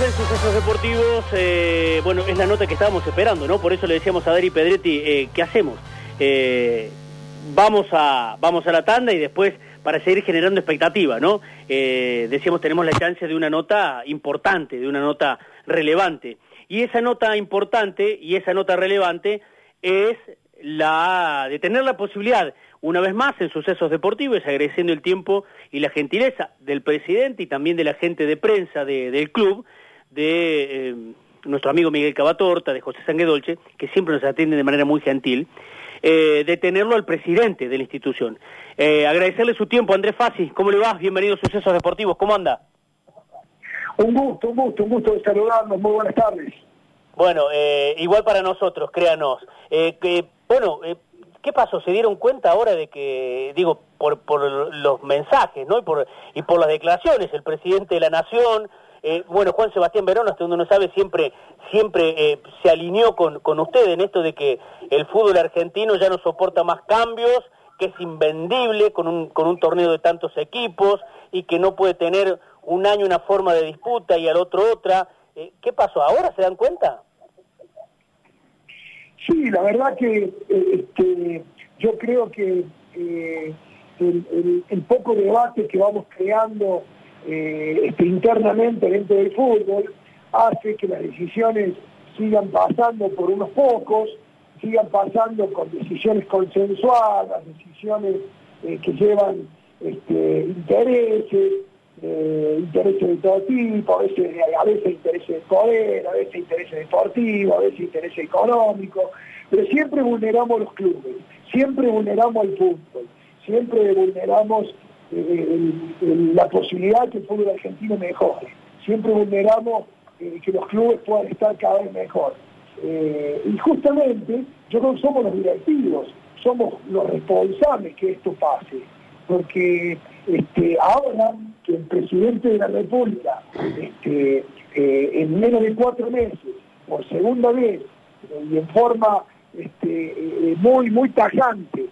En Sucesos Deportivos. eh, bueno, es la nota que estábamos esperando, ¿no? Por eso le decíamos a Dari Pedretti, eh, ¿qué hacemos? Eh, vamos, a, vamos a la tanda y después, para seguir generando expectativa, ¿no? Eh, decíamos, tenemos la chance de una nota importante, de una nota relevante. Y esa nota importante y esa nota relevante es la de tener la posibilidad, una vez más, en sucesos deportivos, agradeciendo el tiempo y la gentileza del presidente y también de la gente de prensa de- del club, de eh, nuestro amigo Miguel Cavatorta, de José Sanguedolce, que siempre nos atiende de manera muy gentil, eh, de tenerlo al presidente de la institución. Eh, agradecerle su tiempo, Andrés Fassi, ¿cómo le va? Bienvenido a Sucesos Deportivos, ¿cómo anda? Un gusto, un gusto, un gusto de saludarlos. Muy buenas tardes. Bueno, eh, igual para nosotros, créanos. Eh, que, bueno, eh, ¿qué pasó? ¿Se dieron cuenta ahora de que, digo, por, por los mensajes, ¿no? Y por, y por las declaraciones, el presidente de la Nación, eh, bueno, Juan Sebastián Verón, hasta donde uno sabe, siempre, siempre eh, se alineó con, con usted en esto de que el fútbol argentino ya no soporta más cambios, que es invendible con un, con un torneo de tantos equipos y que no puede tener un año una forma de disputa y al otro otra. Eh, ¿Qué pasó? ¿Ahora se dan cuenta? Sí, la verdad que eh, este, yo creo que el poco debate que vamos creando eh, este, internamente dentro del fútbol hace que las decisiones sigan pasando por unos pocos, sigan pasando con decisiones consensuadas, decisiones eh, que llevan este, intereses, eh, intereses de todo tipo, a veces, a veces intereses de poder, a veces intereses deportivos, a veces intereses económicos, pero siempre vulneramos los clubes, siempre vulneramos el fútbol, siempre vulneramos la posibilidad de que el fútbol argentino mejore, siempre vulneramos eh, que los clubes puedan estar cada vez mejor. Eh, y justamente yo creo que somos los directivos, somos los responsables que esto pase, porque este, ahora que el presidente de la República, este, eh, en menos de cuatro meses, por segunda vez y en forma este, muy, muy tajante,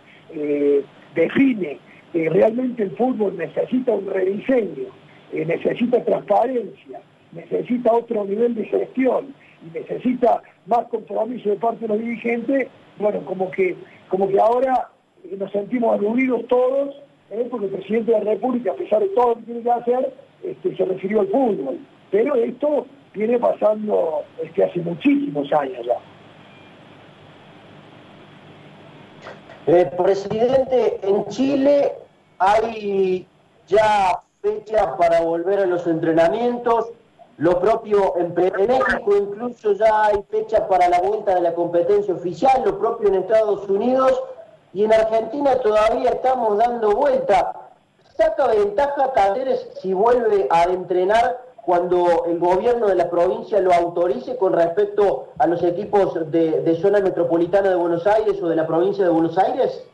define realmente el fútbol necesita un rediseño, eh, necesita transparencia, necesita otro nivel de gestión y necesita más compromiso de parte de los dirigentes, bueno, como que, como que ahora eh, nos sentimos aludidos todos, eh, porque el presidente de la República, a pesar de todo lo que tiene que hacer, este, se refirió al fútbol. Pero esto viene pasando este, hace muchísimos años ya. Presidente, en Chile hay ya fecha para volver a los entrenamientos, lo propio en, en México incluso ya hay fecha para la vuelta de la competencia oficial, lo propio en Estados Unidos y en Argentina todavía estamos dando vuelta. ¿Saca ventaja Talleres si vuelve a entrenar cuando el gobierno de la provincia lo autorice con respecto a los equipos de, de zona metropolitana de Buenos Aires o de la provincia de Buenos Aires?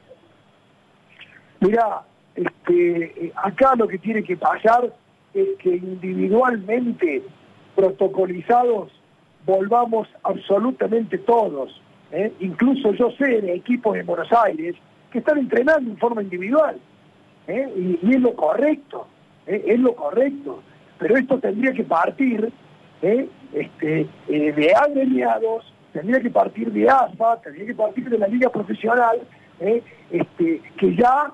Mirá, este, eh, acá lo que tiene que pasar es que individualmente, protocolizados, volvamos absolutamente todos. ¿eh? Incluso yo sé de equipos de Buenos Aires que están entrenando en forma individual. ¿eh? Y, es lo correcto, es lo correcto. Pero esto tendría que partir este, de agremiados, tendría que partir de AFA, tendría que partir de la liga profesional, este, que ya.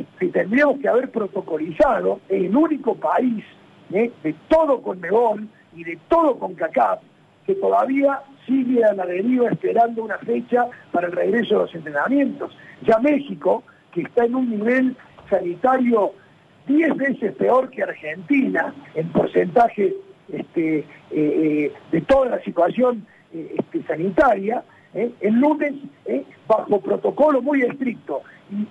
Este, tendríamos que haber protocolizado en el único país ¿eh? de todo Conmebol y de todo CONCACAF que todavía sigue a la deriva esperando una fecha para el regreso de los entrenamientos. Ya México, que está en un nivel sanitario 10 veces peor que Argentina en porcentaje este, eh, eh, de toda la situación este, sanitaria, el lunes, bajo protocolo muy estricto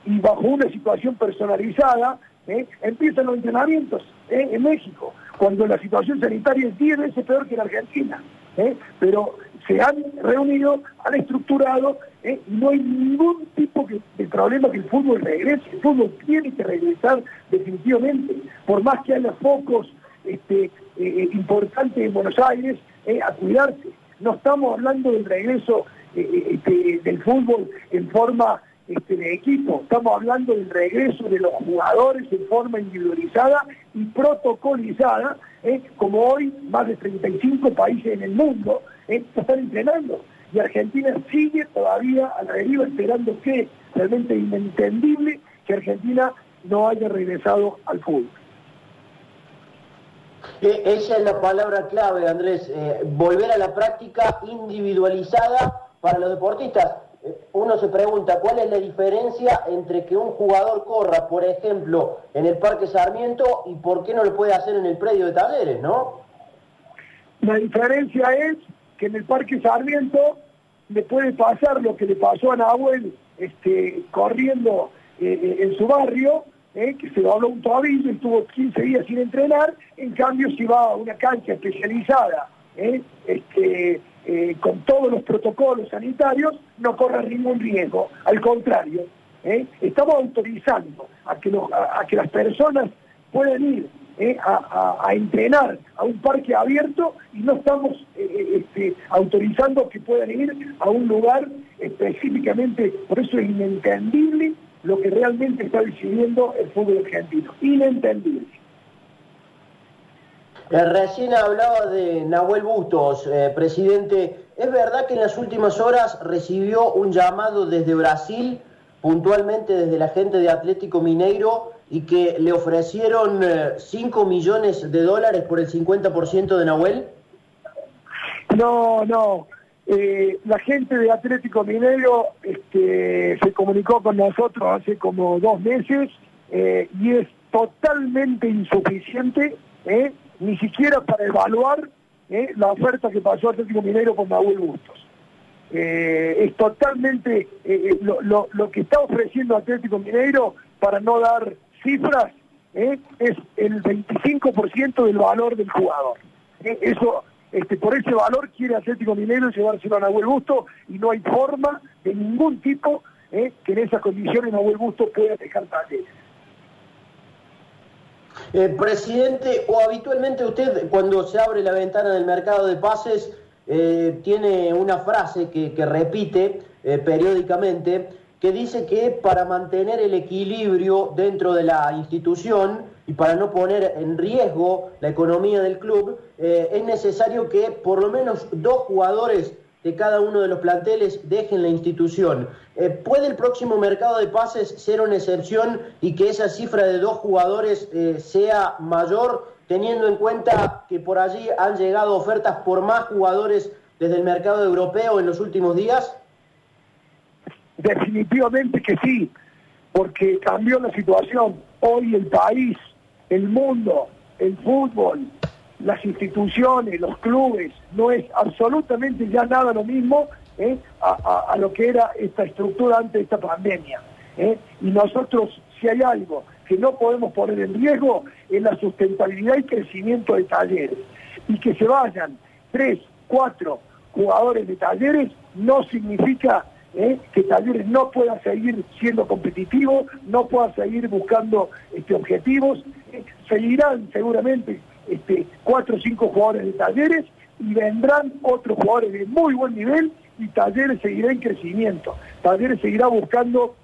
y, bajo una situación personalizada, ¿eh? empiezan los entrenamientos ¿eh? en México, cuando la situación sanitaria es 10 veces peor que en Argentina. ¿eh? Pero se han reunido, han estructurado y no hay ningún tipo de problema que el fútbol regrese. El fútbol tiene que regresar definitivamente, por más que haya focos este, importantes en Buenos Aires, a cuidarse. No estamos hablando del regreso este, del fútbol en forma este, equipo, estamos hablando del regreso de los jugadores en forma individualizada y protocolizada, ¿eh? como hoy más de 35 países en el mundo ¿eh? están entrenando. Y Argentina sigue todavía a la deriva esperando que, realmente inentendible, que Argentina no haya regresado al fútbol. Eh, esa es la palabra clave, Andrés, eh, volver a la práctica individualizada para los deportistas. Eh, uno se pregunta cuál es la diferencia entre que un jugador corra, por ejemplo, en el Parque Sarmiento y por qué no lo puede hacer en el predio de talleres, ¿no? La diferencia es que en el Parque Sarmiento le puede pasar lo que le pasó a Nahuel este, corriendo en su barrio, ¿eh? que se dobló un tobillo y estuvo 15 días sin entrenar, en cambio si va a una cancha especializada, ¿eh? este, eh, con todos los protocolos sanitarios, no corre ningún riesgo, al contrario, estamos autorizando a que, las personas puedan ir a, entrenar a un parque abierto y no estamos este, autorizando que puedan ir a un lugar específicamente, por eso es inentendible lo que realmente está decidiendo el fútbol argentino. Inentendible. Eh, recién hablaba de Nahuel Bustos, eh, presidente. ¿Es verdad que en las últimas horas recibió un llamado desde Brasil, puntualmente desde la gente de Atlético Mineiro, y que le ofrecieron 5 eh, millones de dólares por el 50% de Nahuel? No, no. Eh, la gente de Atlético Mineiro este, se comunicó con nosotros hace como dos meses y es totalmente insuficiente, eh, ni siquiera para evaluar la oferta que pasó Atlético Mineiro con Manuel Bustos. es totalmente lo, lo, que está ofreciendo Atlético Mineiro, para no dar cifras, es el 25% del valor del jugador. eso este, por ese valor quiere Atlético Minero llevárselo a Nahuel Busto y no hay forma de ningún tipo eh, que en esas condiciones Nahuel Busto pueda dejar talleres. Eh, presidente, o habitualmente usted cuando se abre la ventana del mercado de pases eh, tiene una frase que, repite eh, periódicamente que dice que para mantener el equilibrio dentro de la institución y para no poner en riesgo la economía del club, es necesario que por lo menos dos jugadores de cada uno de los planteles dejen la institución. Eh, ¿Puede el próximo mercado de pases ser una excepción y que esa cifra de dos jugadores eh, sea mayor, teniendo en cuenta que por allí han llegado ofertas por más jugadores desde el mercado europeo en los últimos días? Definitivamente que sí, porque cambió la situación. Hoy el país, el mundo, el fútbol, las instituciones, los clubes, no es absolutamente ya nada lo mismo ¿eh? a, lo que era esta estructura antes de esta pandemia. ¿eh? Y nosotros, si hay algo que no podemos poner en riesgo, es la sustentabilidad y crecimiento de talleres. Y que se vayan tres, cuatro jugadores de talleres no significa ¿eh? que Talleres no pueda seguir siendo competitivo, no pueda seguir buscando este, objetivos. seguirán seguramente este, cuatro o cinco jugadores de Talleres y vendrán otros jugadores de muy buen nivel y Talleres seguirá en crecimiento. Talleres seguirá buscando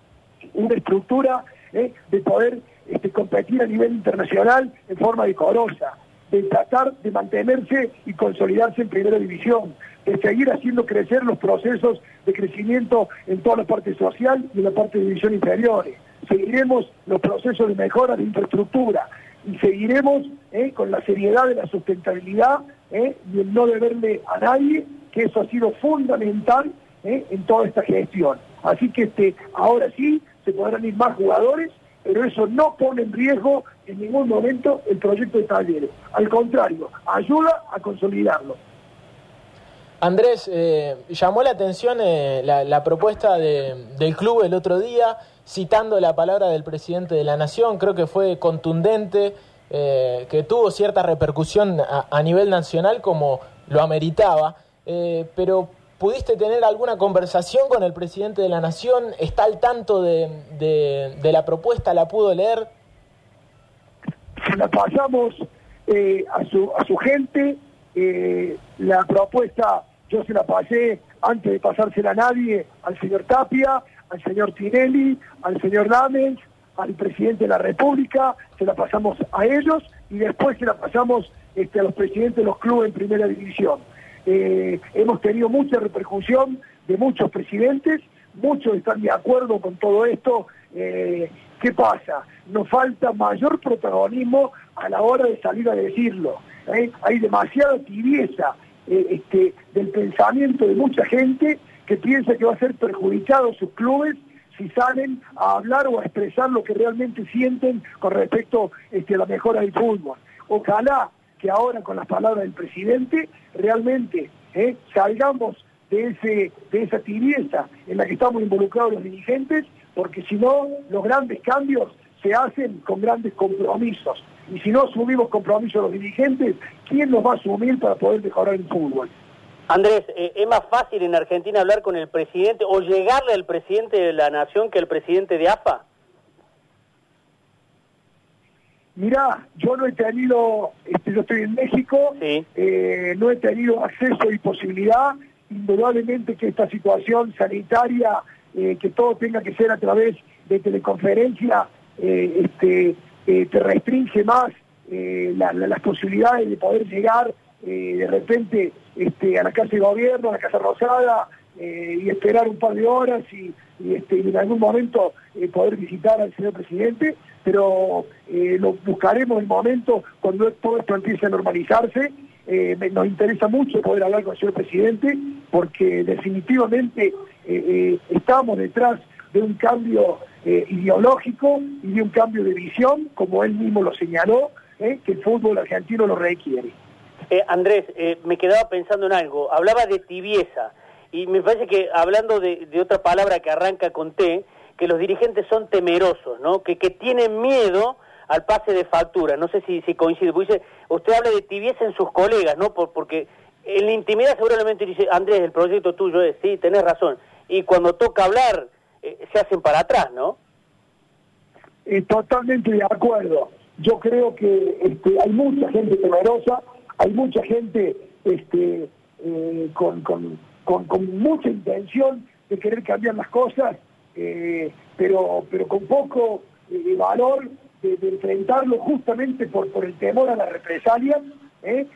una estructura ¿eh? de poder este, competir a nivel internacional en forma decorosa de tratar de mantenerse y consolidarse en primera división, de seguir haciendo crecer los procesos de crecimiento en toda la parte social y en la parte de división inferiores. Seguiremos los procesos de mejora de infraestructura y seguiremos eh, con la seriedad de la sustentabilidad eh, y el no deberle a nadie, que eso ha sido fundamental eh, en toda esta gestión. Así que este, ahora sí se podrán ir más jugadores pero eso no pone en riesgo en ningún momento el proyecto de talleres. Al contrario, ayuda a consolidarlo. Andrés, eh, llamó la atención eh, la, propuesta del club el otro día, citando la palabra del presidente de la Nación, creo que fue contundente, eh, que tuvo cierta repercusión a, nivel nacional como lo ameritaba, pero ¿Pudiste tener alguna conversación con el presidente de la Nación? ¿Está al tanto de, la propuesta? ¿La pudo leer? Se la pasamos eh, a, su, a su gente. Eh, la propuesta yo se la pasé antes de pasársela a nadie, al señor Tapia, al señor Tinelli, al señor Lamens, al presidente de la República, se la pasamos a ellos y después se la pasamos este, a los presidentes de los clubes en primera división. Eh, hemos tenido mucha repercusión de muchos presidentes, muchos están de acuerdo con todo esto. Eh, ¿Qué pasa? Nos falta mayor protagonismo a la hora de salir a decirlo. ¿eh? Hay demasiada tibieza este, del pensamiento de mucha gente que piensa que va a ser perjudicado sus clubes si salen a hablar o a expresar lo que realmente sienten con respecto este, a la mejora del fútbol. Ojalá que ahora con las palabras del presidente realmente ¿eh? salgamos de, ese, de esa tibieza en la que estamos involucrados los dirigentes, porque si no, los grandes cambios se hacen con grandes compromisos. Y si no asumimos compromisos los dirigentes, ¿quién nos va a asumir para poder mejorar el fútbol? Andrés, eh, ¿es más fácil en Argentina hablar con el presidente o llegarle al presidente de la nación que al presidente de AFA? Mirá, yo no he tenido, este, yo estoy en México, eh, no he tenido acceso y posibilidad, indudablemente que esta situación sanitaria, eh, que todo tenga que ser a través de teleconferencia, este, te restringe más las posibilidades de poder llegar de repente este, a la Casa de Gobierno, a la Casa Rosada, y esperar un par de horas y, este, en algún momento poder visitar al señor presidente pero eh, lo buscaremos el momento cuando todo esto empiece a normalizarse. Eh, nos interesa mucho poder hablar con el señor presidente porque definitivamente eh, estamos detrás de un cambio ideológico y de un cambio de visión, como él mismo lo señaló, que el fútbol argentino lo requiere. Andrés, me quedaba pensando en algo, hablaba de tibieza y me parece que hablando de otra palabra que arranca con T, que los dirigentes son temerosos, ¿no? Que, que tienen miedo al pase de factura. No sé si, si coincide. Dice, usted habla de tibieza en sus colegas, ¿no? Por, porque en la intimidad seguramente dice, Andrés, el proyecto tuyo es, sí, tenés razón. Y cuando toca hablar, eh, se hacen para atrás, ¿no? Eh, totalmente de acuerdo. Yo creo que este, hay mucha gente temerosa, hay mucha gente este, eh, con, con, con, mucha intención de querer cambiar las cosas eh, pero, pero con poco eh, valor de, enfrentarlo justamente por, por el temor a la represalia.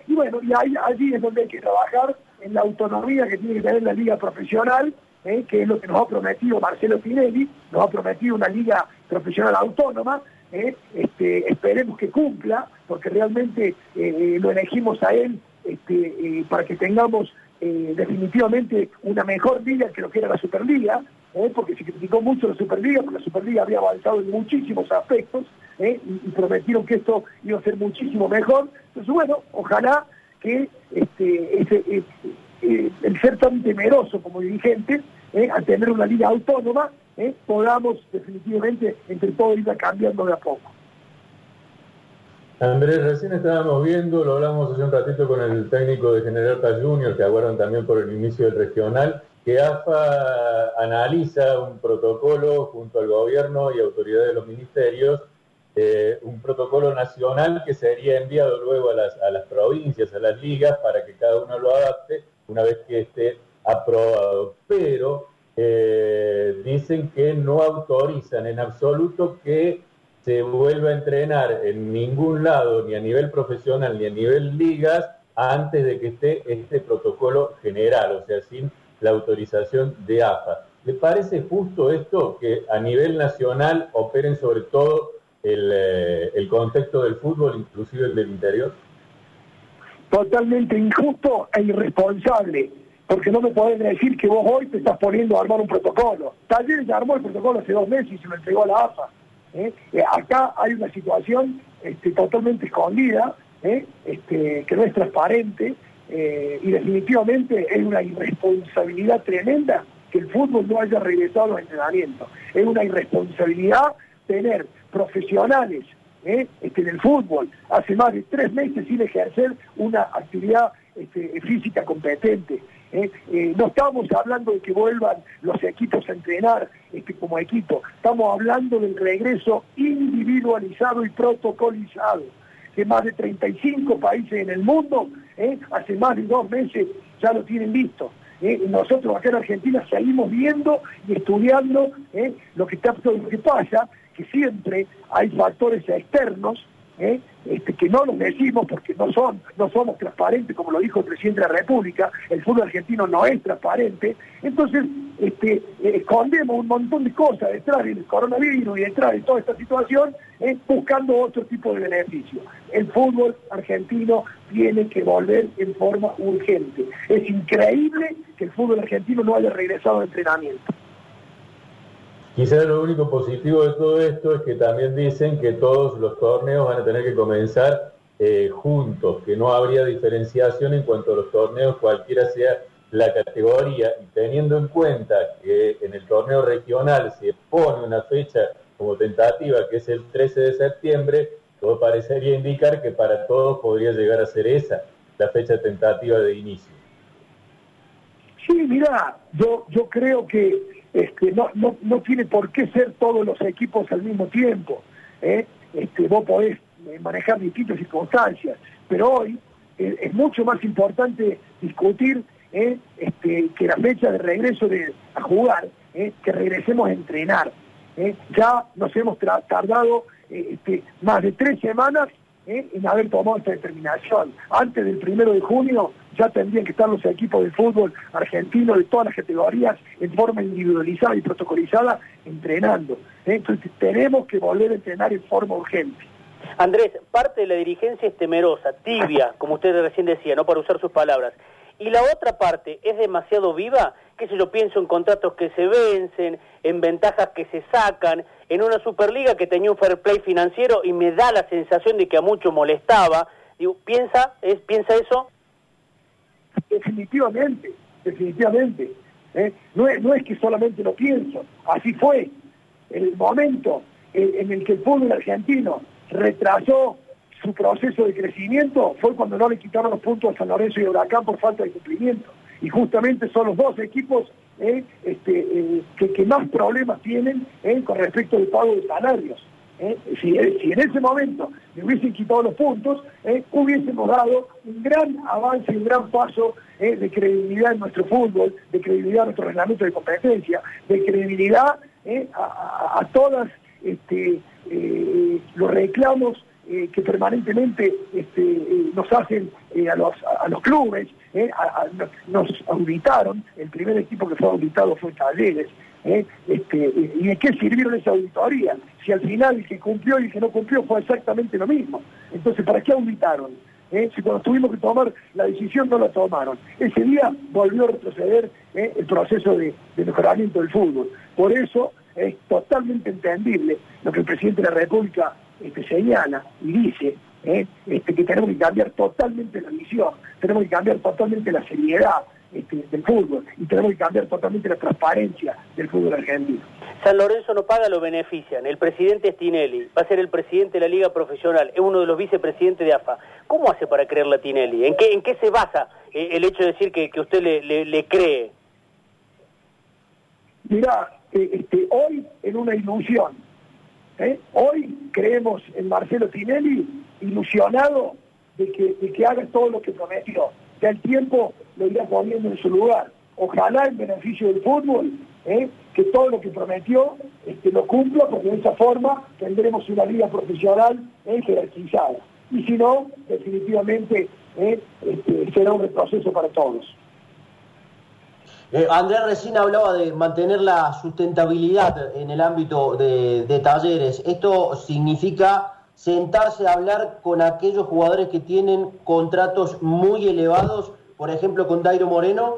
Y bueno, y ahí, allí es donde hay que trabajar en la autonomía que tiene que tener la liga profesional, que es lo que nos ha prometido Marcelo Pinelli, nos ha prometido una liga profesional autónoma, este, esperemos que cumpla, porque realmente lo elegimos a él este, para que tengamos definitivamente una mejor liga que lo que era la Superliga, ¿eh? porque se criticó mucho la Superliga, porque la Superliga había avanzado en muchísimos aspectos ¿eh? y, prometieron que esto iba a ser muchísimo mejor. Entonces, bueno, ojalá que este, eh, el ser tan temeroso como dirigente, al tener una liga autónoma, podamos definitivamente entre todos ir cambiando de a poco. Andrés, recién estábamos viendo, lo hablamos hace un ratito con el técnico de General Paz Junior, que aguardan también por el inicio del regional, que AFA analiza un protocolo junto al gobierno y autoridades de los ministerios, eh, un protocolo nacional que sería enviado luego a las, provincias, a las ligas, para que cada uno lo adapte una vez que esté aprobado. Pero eh, dicen que no autorizan en absoluto que se vuelva a entrenar en ningún lado, ni a nivel profesional, ni a nivel ligas, antes de que esté este protocolo general, o sea, sin la autorización de AFA. ¿Le parece justo esto que a nivel nacional operen sobre todo el, eh, el contexto del fútbol, inclusive el del interior? Totalmente injusto e irresponsable, porque no me podés decir que vos hoy te estás poniendo a armar un protocolo. Talleres ya armó el protocolo hace dos meses y se lo entregó a la AFA. ¿eh? Eh, acá hay una situación este, totalmente escondida, este, que no es transparente, eh, y definitivamente es una irresponsabilidad tremenda que el fútbol no haya regresado a los entrenamientos. Es una irresponsabilidad tener profesionales ¿eh? este, en el fútbol hace más de tres meses sin ejercer una actividad física competente. ¿Eh? no estamos hablando de que vuelvan los equipos a entrenar este, como equipo, estamos hablando del regreso individualizado y protocolizado que más de 35 países en el mundo, ¿eh? hace más de dos meses ya lo tienen visto. ¿eh? Nosotros acá en Argentina seguimos viendo y estudiando ¿eh? lo, que está, lo que pasa, que siempre hay factores externos ¿eh? este, que no los decimos porque no son, no somos transparentes, como lo dijo el presidente de la República, el fútbol argentino no es transparente, entonces este, eh, escondemos un montón de cosas detrás del coronavirus y detrás de toda esta situación, ¿eh? buscando otro tipo de beneficio. El fútbol argentino tiene que volver en forma urgente. Es increíble que el fútbol argentino no haya regresado a entrenamiento. Quizás lo único positivo de todo esto es que también dicen que todos los torneos van a tener que comenzar eh, juntos, que no habría diferenciación en cuanto a los torneos, cualquiera sea la categoría, y teniendo en cuenta que en el torneo regional se pone una fecha como tentativa, que es el 13 de septiembre, todo parecería indicar que para todos podría llegar a ser esa la fecha tentativa de inicio. Sí, mira, yo, yo creo que este, no, no, no tiene por qué ser todos los equipos al mismo tiempo. ¿eh? Este, vos podés eh, manejar distintas circunstancias, pero hoy eh, es mucho más importante discutir este, que la fecha de regreso de, a jugar, que regresemos a entrenar. Ya nos hemos tardado más de tres semanas en haber tomado esta determinación. Antes del primero de junio ya tendrían que estar los equipos de fútbol argentino de todas las categorías en forma individualizada y protocolizada entrenando. ¿eh? Entonces tenemos que volver a entrenar en forma urgente. Andrés, parte de la dirigencia es temerosa, tibia, como usted recién decía, no para usar sus palabras. Y la otra parte es demasiado viva, que si yo pienso en contratos que se vencen, en ventajas que se sacan, en una Superliga que tenía un fair play financiero y me da la sensación de que a mucho molestaba. ¿piensa, es, ¿piensa eso? Definitivamente, definitivamente. ¿eh? No, es, no es que solamente lo pienso, así fue. El momento en, el que el fútbol argentino retrasó su proceso de crecimiento fue cuando no le quitaron los puntos a San Lorenzo y Huracán por falta de cumplimiento. Y justamente son los dos equipos ¿eh? este, eh, que, más problemas tienen con respecto al pago de salarios. ¿eh? Si, en ese momento le hubiesen quitado los puntos, ¿eh? hubiésemos dado un gran avance, un gran paso ¿eh? de credibilidad en nuestro fútbol, de credibilidad en nuestro reglamento de competencia, de credibilidad a, a, todas este, los reclamos que permanentemente este, nos hacen a, los, a los clubes, nos auditaron, el primer equipo que fue auditado fue Talleres, ¿eh? Este, ¿Y de qué sirvieron esa auditoría? Si al final el que cumplió y el que no cumplió fue exactamente lo mismo. Entonces, ¿para qué auditaron? ¿Eh? Si cuando tuvimos que tomar la decisión no la tomaron. Ese día volvió a retroceder ¿eh? el proceso de, mejoramiento del fútbol. Por eso es totalmente entendible lo que el presidente de la República este, señala y dice, este, que tenemos que cambiar totalmente la visión, tenemos que cambiar totalmente la seriedad, este, del fútbol y tenemos que cambiar totalmente la transparencia del fútbol argentino. San Lorenzo no paga, lo benefician. El presidente es Tinelli, va a ser el presidente de la Liga Profesional, es uno de los vicepresidentes de AFA. ¿Cómo hace para creerle a Tinelli? ¿En qué, en qué se basa eh, el hecho de decir que, que usted le, le, cree? Mira, eh, este, hoy en una ilusión, ¿eh? hoy creemos en Marcelo Tinelli ilusionado de que, de que haga todo lo que prometió ya el tiempo lo irá poniendo en su lugar. Ojalá en beneficio del fútbol, ¿eh? que todo lo que prometió este, lo cumpla, porque de esa forma tendremos una liga profesional ¿eh? jerarquizada. Y si no, definitivamente ¿eh? este, será un retroceso para todos. Andrés recién hablaba de mantener la sustentabilidad en el ámbito de, talleres. ¿Esto significa sentarse a hablar con aquellos jugadores que tienen contratos muy elevados, por ejemplo con Dairo Moreno?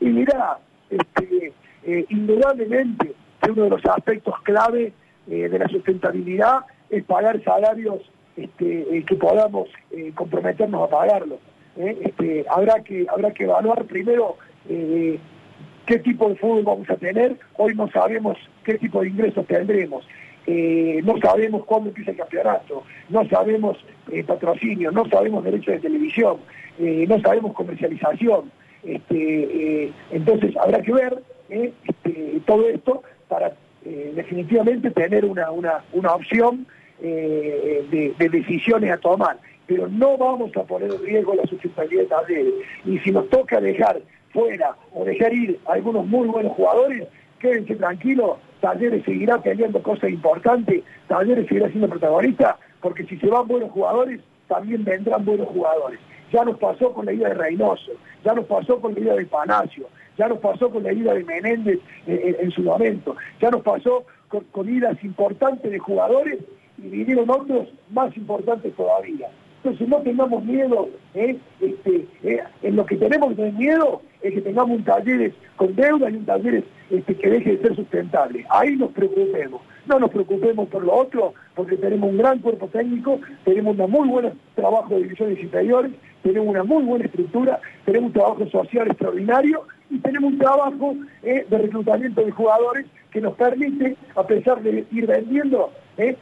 Y mira, este, eh, indudablemente uno de los aspectos clave eh, de la sustentabilidad es pagar salarios este, eh, que podamos comprometernos a pagarlos. Este, habrá que habrá que evaluar primero qué tipo de fútbol vamos a tener. Hoy no sabemos qué tipo de ingresos tendremos. Eh, no sabemos cuándo empieza el campeonato, no sabemos eh, patrocinio, no sabemos derechos de televisión, eh, no sabemos comercialización. Este, entonces habrá que ver este, todo esto para definitivamente tener una, una, opción de, decisiones a tomar. Pero no vamos a poner en riesgo la sustentabilidad de talleres. Y si nos toca dejar fuera o dejar ir algunos muy buenos jugadores, quédense tranquilos, Talleres seguirá teniendo cosas importantes, Talleres seguirá siendo protagonista, porque si se van buenos jugadores, también vendrán buenos jugadores. Ya nos pasó con la ida de Reynoso, ya nos pasó con la ida de Palacio, ya nos pasó con la ida de Menéndez en, su momento, ya nos pasó con, con idas importantes de jugadores y vinieron otros más importantes todavía. Entonces no tengamos miedo, ¿eh? Este, ¿eh? en lo que tenemos que miedo es que tengamos un taller con deuda y un taller este, que deje de ser sustentable. Ahí nos preocupemos. No nos preocupemos por lo otro, porque tenemos un gran cuerpo técnico, tenemos un muy buen trabajo de divisiones inferiores, tenemos una muy buena estructura, tenemos un trabajo social extraordinario y tenemos un trabajo ¿eh? de reclutamiento de jugadores que nos permite, a pesar de ir vendiendo,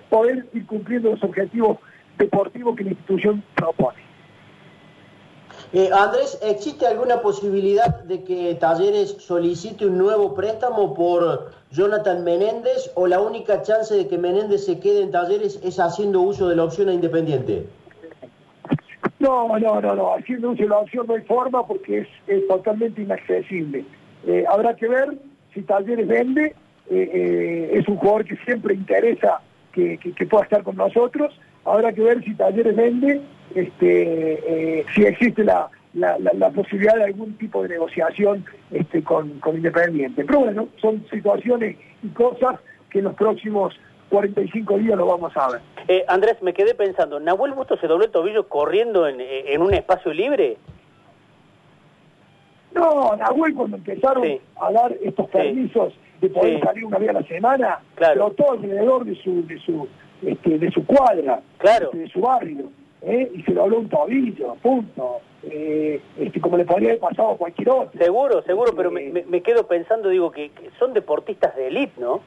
poder ir cumpliendo los objetivos deportivo que la institución propone. Eh, Andrés, ¿existe alguna posibilidad de que Talleres solicite un nuevo préstamo por Jonathan Menéndez o la única chance de que Menéndez se quede en Talleres es haciendo uso de la opción a Independiente? No, no, no, no, haciendo uso de la opción no hay forma porque es, totalmente inaccesible. Eh, habrá que ver si Talleres vende, eh, es un jugador que siempre interesa que pueda estar con nosotros Habrá que ver si Talleres vende, este, eh, si existe la, posibilidad de algún tipo de negociación este, con, Independiente. Pero bueno, son situaciones y cosas que en los próximos 45 días lo vamos a ver. Eh, Andrés, me quedé pensando, ¿Nahuel Busto se dobló el tobillo corriendo en, un espacio libre? No, Nahuel cuando empezaron a dar estos permisos poder salir una vez a la semana, pero todo alrededor de su, de su este, de su cuadra, claro. Este, de su barrio, ¿eh? y se lo habló un tobillo, punto. Eh, este, como le podría haber pasado a cualquier otro. Seguro, seguro, pero me, me, quedo pensando, digo, que, son deportistas de élite, ¿no?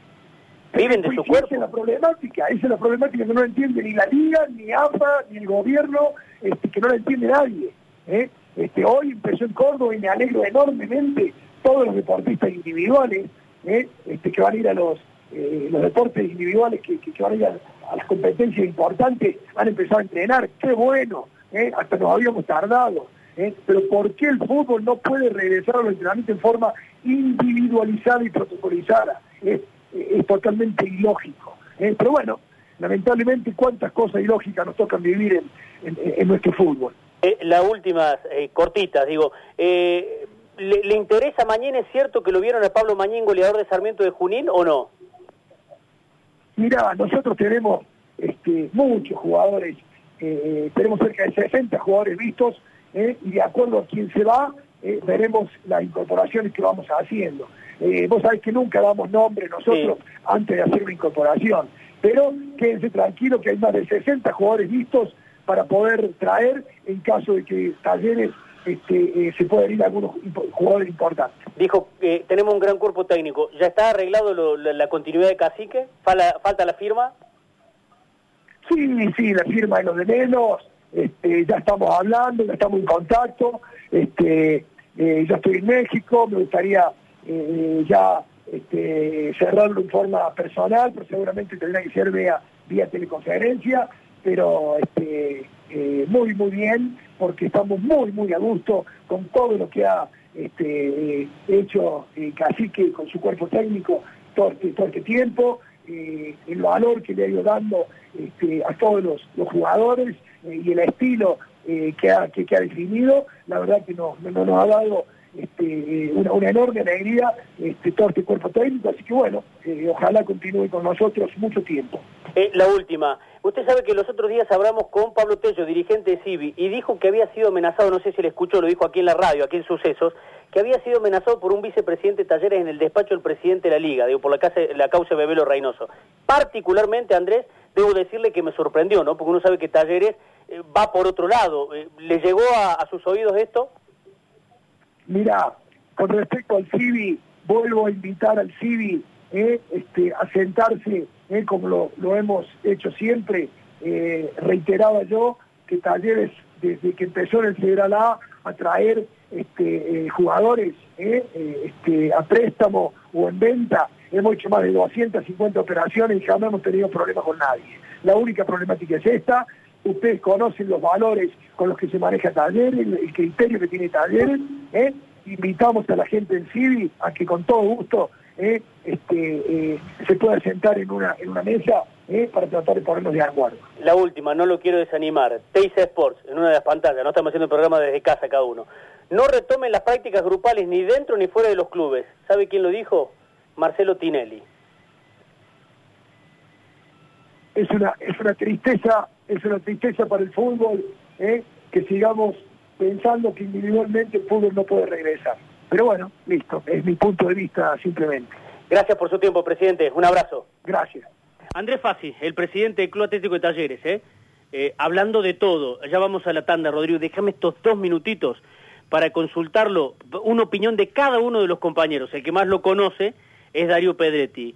Viven de su cuerpo. Esa es la problemática, esa es la problemática que no la entiende ni la liga, ni AFA, ni el gobierno, este, que no la entiende nadie. ¿eh? Este, hoy empezó en Córdoba y me alegro enormemente todos los deportistas individuales ¿eh? este, que van a ir a los, eh, los deportes individuales que, que, van a ir a, las competencias importantes han empezado a entrenar, qué bueno, ¿eh? hasta nos habíamos tardado. Pero ¿por qué el fútbol no puede regresar a los entrenamientos en forma individualizada y protocolizada? Es, totalmente ilógico. Pero bueno, lamentablemente cuántas cosas ilógicas nos tocan vivir en, nuestro fútbol. la última, cortita, digo, ¿le, ¿le, interesa mañana, es cierto que lo vieron a Pablo Mañín, goleador de Sarmiento de Junín, o no? Mira, nosotros tenemos este, muchos jugadores, eh, tenemos cerca de 60 jugadores vistos, eh, y de acuerdo a quién se va, eh, veremos las incorporaciones que vamos haciendo. vos sabés que nunca damos nombre nosotros antes de hacer una incorporación, pero quédense tranquilos que hay más de 60 jugadores vistos para poder traer en caso de que Talleres este, se puedan ir algunos jugadores importantes. Dijo que tenemos un gran cuerpo técnico. ¿Ya está arreglado la, continuidad de Cacique? ¿Falta, la firma? Sí, sí, la firma es lo de menos. Este, ya estamos hablando, ya estamos en contacto. Este, eh, ya estoy en México, me gustaría eh, ya este, cerrarlo en forma personal, pero seguramente tendrá que ser vía, vía teleconferencia. Pero este, eh, muy, muy bien, porque estamos muy, muy a gusto con todo lo que ha este, hecho eh, Cacique con su cuerpo técnico todo este, todo este tiempo, eh, el valor que le ha ido dando este, a todos los, jugadores y el estilo que, ha, que, ha definido, la verdad que nos, nos ha dado este, una, una, enorme alegría este, todo este cuerpo técnico, así que bueno, ojalá continúe con nosotros mucho tiempo. la última, Usted sabe que los otros días hablamos con Pablo Tello, dirigente de Civi, y dijo que había sido amenazado, no sé si le escuchó, lo dijo aquí en la radio, aquí en Sucesos, que había sido amenazado por un vicepresidente de Talleres en el despacho del presidente de la Liga, digo, por la, casa, la causa Bebelo Reynoso. Particularmente, Andrés, debo decirle que me sorprendió, ¿no? Porque uno sabe que Talleres eh, va por otro lado. Eh, ¿Le llegó a, sus oídos esto? Mira, con respecto al Civi, vuelvo a invitar al Civi eh, este, a sentarse eh, como lo, hemos hecho siempre, eh, reiteraba yo que Talleres, desde que empezó en el Federal A, a traer este, eh, jugadores este, a préstamo o en venta, hemos hecho más de 250 operaciones y jamás hemos tenido problemas con nadie. La única problemática es esta, ustedes conocen los valores con los que se maneja Talleres, el, criterio que tiene Talleres, invitamos a la gente en CIVI a que con todo gusto ¿eh? este, eh, se pueda sentar en una, en una mesa ¿eh? para tratar de ponernos de acuerdo. La última, no lo quiero desanimar. Teisa Sports, en una de las pantallas, no estamos haciendo el programa desde casa cada uno. No retomen las prácticas grupales ni dentro ni fuera de los clubes. ¿Sabe quién lo dijo? Marcelo Tinelli. Es una, es una tristeza, es una tristeza para el fútbol, ¿eh? que sigamos pensando que individualmente el fútbol no puede regresar. Pero bueno, listo, es mi punto de vista simplemente. Gracias por su tiempo, presidente. Un abrazo. Gracias. Andrés Fassi, el presidente del Club Atlético de Talleres, ¿eh? Eh, hablando de todo. Ya vamos a la tanda, Rodrigo. Déjame estos dos minutitos para consultarlo, una opinión de cada uno de los compañeros. El que más lo conoce es Darío Pedretti.